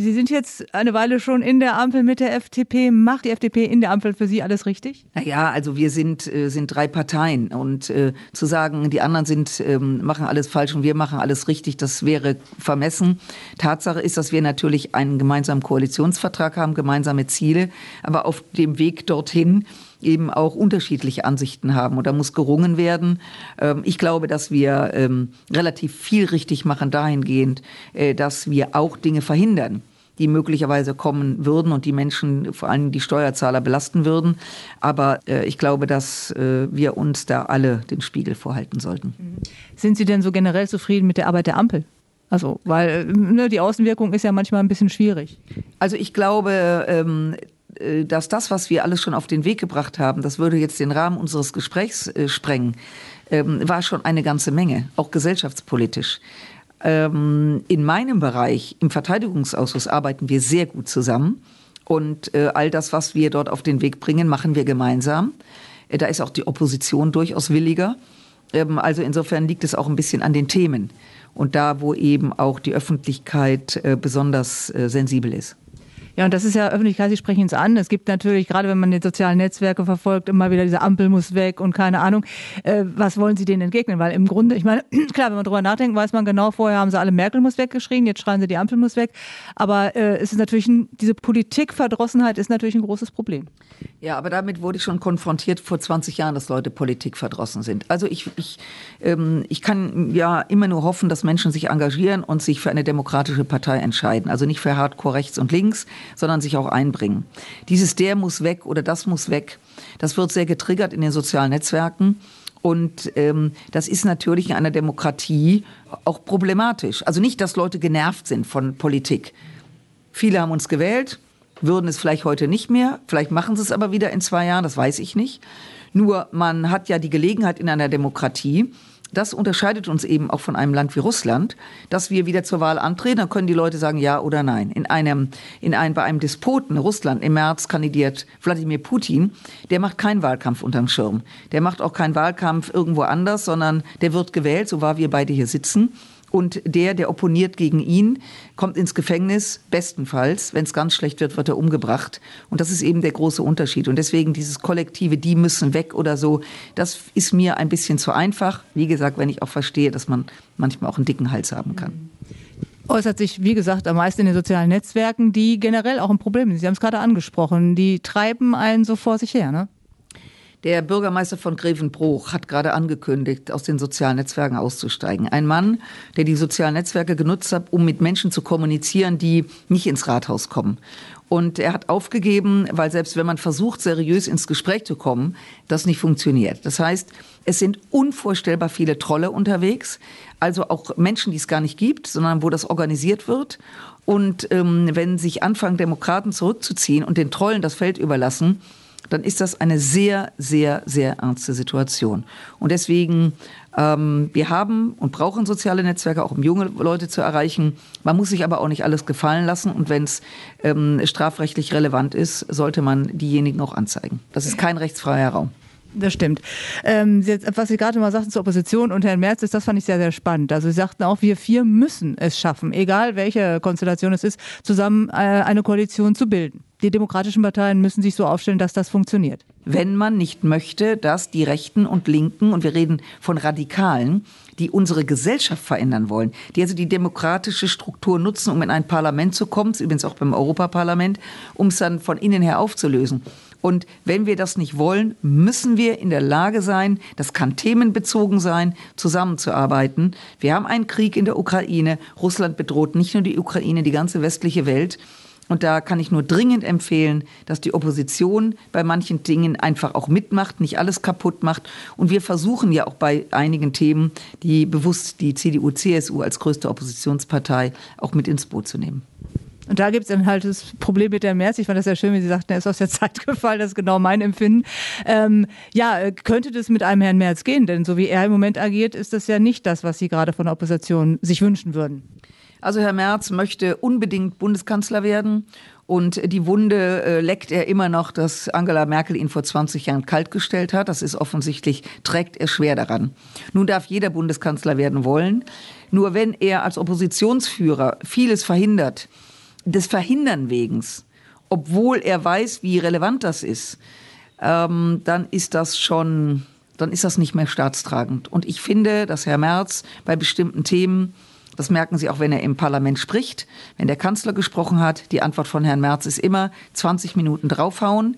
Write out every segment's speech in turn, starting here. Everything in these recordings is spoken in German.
Sie sind jetzt eine Weile schon in der Ampel mit der FDP. Macht die FDP in der Ampel für Sie alles richtig? Naja, also wir sind, äh, sind drei Parteien und äh, zu sagen, die anderen sind, ähm, machen alles falsch und wir machen alles richtig, das wäre vermessen. Tatsache ist, dass wir natürlich einen gemeinsamen Koalitionsvertrag haben, gemeinsame Ziele, aber auf dem Weg dorthin eben auch unterschiedliche Ansichten haben. Und da muss gerungen werden. Ähm, ich glaube, dass wir ähm, relativ viel richtig machen dahingehend, äh, dass wir auch Dinge verhindern die möglicherweise kommen würden und die Menschen, vor allem die Steuerzahler, belasten würden. Aber äh, ich glaube, dass äh, wir uns da alle den Spiegel vorhalten sollten. Sind Sie denn so generell zufrieden mit der Arbeit der Ampel? Also, weil ne, die Außenwirkung ist ja manchmal ein bisschen schwierig. Also ich glaube, ähm, äh, dass das, was wir alles schon auf den Weg gebracht haben, das würde jetzt den Rahmen unseres Gesprächs äh, sprengen, ähm, war schon eine ganze Menge, auch gesellschaftspolitisch. Ähm, in meinem Bereich, im Verteidigungsausschuss, arbeiten wir sehr gut zusammen. Und äh, all das, was wir dort auf den Weg bringen, machen wir gemeinsam. Äh, da ist auch die Opposition durchaus williger. Ähm, also insofern liegt es auch ein bisschen an den Themen und da, wo eben auch die Öffentlichkeit äh, besonders äh, sensibel ist. Ja, und das ist ja Öffentlichkeit, Sie sprechen es an. Es gibt natürlich, gerade wenn man die sozialen Netzwerke verfolgt, immer wieder diese Ampel muss weg und keine Ahnung. Äh, was wollen Sie denen entgegnen? Weil im Grunde, ich meine, klar, wenn man drüber nachdenkt, weiß man genau, vorher haben sie alle Merkel muss weggeschrien, jetzt schreien sie die Ampel muss weg. Aber äh, es ist natürlich, ein, diese Politikverdrossenheit ist natürlich ein großes Problem. Ja, aber damit wurde ich schon konfrontiert vor 20 Jahren, dass Leute politikverdrossen sind. Also ich, ich, ähm, ich kann ja immer nur hoffen, dass Menschen sich engagieren und sich für eine demokratische Partei entscheiden. Also nicht für Hardcore rechts und links, sondern sich auch einbringen. Dieses der muss weg oder das muss weg, das wird sehr getriggert in den sozialen Netzwerken. Und ähm, das ist natürlich in einer Demokratie auch problematisch. Also nicht, dass Leute genervt sind von Politik. Viele haben uns gewählt, würden es vielleicht heute nicht mehr, vielleicht machen sie es aber wieder in zwei Jahren, das weiß ich nicht. Nur man hat ja die Gelegenheit in einer Demokratie, das unterscheidet uns eben auch von einem Land wie Russland, dass wir wieder zur Wahl antreten, dann können die Leute sagen ja oder nein. In einem, in einem, bei einem Despoten, Russland, im März kandidiert Wladimir Putin, der macht keinen Wahlkampf unterm Schirm. Der macht auch keinen Wahlkampf irgendwo anders, sondern der wird gewählt, so war wir beide hier sitzen. Und der, der opponiert gegen ihn, kommt ins Gefängnis, bestenfalls. Wenn es ganz schlecht wird, wird er umgebracht. Und das ist eben der große Unterschied. Und deswegen dieses Kollektive, die müssen weg oder so, das ist mir ein bisschen zu einfach. Wie gesagt, wenn ich auch verstehe, dass man manchmal auch einen dicken Hals haben kann. Äußert sich, wie gesagt, am meisten in den sozialen Netzwerken, die generell auch ein Problem sind. Sie haben es gerade angesprochen. Die treiben einen so vor sich her, ne? Der Bürgermeister von Grevenbruch hat gerade angekündigt, aus den sozialen Netzwerken auszusteigen. Ein Mann, der die sozialen Netzwerke genutzt hat, um mit Menschen zu kommunizieren, die nicht ins Rathaus kommen. Und er hat aufgegeben, weil selbst wenn man versucht, seriös ins Gespräch zu kommen, das nicht funktioniert. Das heißt, es sind unvorstellbar viele Trolle unterwegs, also auch Menschen, die es gar nicht gibt, sondern wo das organisiert wird. Und ähm, wenn sich anfangen, Demokraten zurückzuziehen und den Trollen das Feld überlassen, dann ist das eine sehr, sehr, sehr ernste Situation. Und deswegen, ähm, wir haben und brauchen soziale Netzwerke, auch um junge Leute zu erreichen. Man muss sich aber auch nicht alles gefallen lassen. Und wenn es ähm, strafrechtlich relevant ist, sollte man diejenigen auch anzeigen. Das ist kein rechtsfreier Raum. Das stimmt. Ähm, was Sie gerade mal sagten zur Opposition und Herrn Merz, das fand ich sehr, sehr spannend. Also Sie sagten auch, wir vier müssen es schaffen, egal welche Konstellation es ist, zusammen äh, eine Koalition zu bilden. Die demokratischen Parteien müssen sich so aufstellen, dass das funktioniert. Wenn man nicht möchte, dass die Rechten und Linken, und wir reden von Radikalen, die unsere Gesellschaft verändern wollen, die also die demokratische Struktur nutzen, um in ein Parlament zu kommen, übrigens auch beim Europaparlament, um es dann von innen her aufzulösen und wenn wir das nicht wollen, müssen wir in der Lage sein, das kann themenbezogen sein, zusammenzuarbeiten. Wir haben einen Krieg in der Ukraine. Russland bedroht nicht nur die Ukraine, die ganze westliche Welt. Und da kann ich nur dringend empfehlen, dass die Opposition bei manchen Dingen einfach auch mitmacht, nicht alles kaputt macht. Und wir versuchen ja auch bei einigen Themen, die bewusst die CDU, CSU als größte Oppositionspartei auch mit ins Boot zu nehmen. Und da gibt es dann halt das Problem mit der Merz. Ich fand das sehr schön, wie Sie sagten, er ist aus der Zeit gefallen. Das ist genau mein Empfinden. Ähm, ja, könnte das mit einem Herrn Merz gehen? Denn so wie er im Moment agiert, ist das ja nicht das, was Sie gerade von der Opposition sich wünschen würden. Also Herr Merz möchte unbedingt Bundeskanzler werden. Und die Wunde äh, leckt er immer noch, dass Angela Merkel ihn vor 20 Jahren kaltgestellt hat. Das ist offensichtlich, trägt er schwer daran. Nun darf jeder Bundeskanzler werden wollen. Nur wenn er als Oppositionsführer vieles verhindert, des Verhindern wegens, obwohl er weiß, wie relevant das ist, ähm, dann ist das schon, dann ist das nicht mehr staatstragend. Und ich finde, dass Herr Merz bei bestimmten Themen das merken Sie auch, wenn er im Parlament spricht. Wenn der Kanzler gesprochen hat, die Antwort von Herrn Merz ist immer 20 Minuten draufhauen,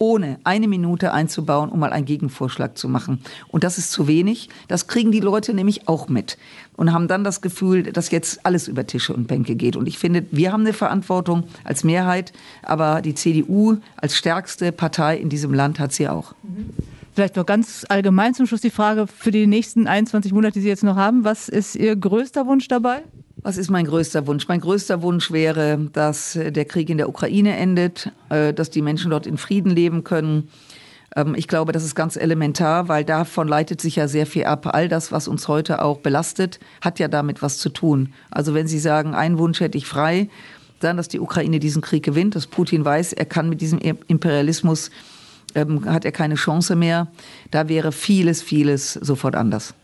ohne eine Minute einzubauen, um mal einen Gegenvorschlag zu machen. Und das ist zu wenig. Das kriegen die Leute nämlich auch mit und haben dann das Gefühl, dass jetzt alles über Tische und Bänke geht. Und ich finde, wir haben eine Verantwortung als Mehrheit, aber die CDU als stärkste Partei in diesem Land hat sie auch. Mhm. Vielleicht noch ganz allgemein zum Schluss die Frage für die nächsten 21 Monate, die Sie jetzt noch haben. Was ist Ihr größter Wunsch dabei? Was ist mein größter Wunsch? Mein größter Wunsch wäre, dass der Krieg in der Ukraine endet, äh, dass die Menschen dort in Frieden leben können. Ähm, ich glaube, das ist ganz elementar, weil davon leitet sich ja sehr viel ab. All das, was uns heute auch belastet, hat ja damit was zu tun. Also wenn Sie sagen, einen Wunsch hätte ich frei, dann, dass die Ukraine diesen Krieg gewinnt, dass Putin weiß, er kann mit diesem Imperialismus ähm, hat er keine Chance mehr. Da wäre vieles, vieles sofort anders.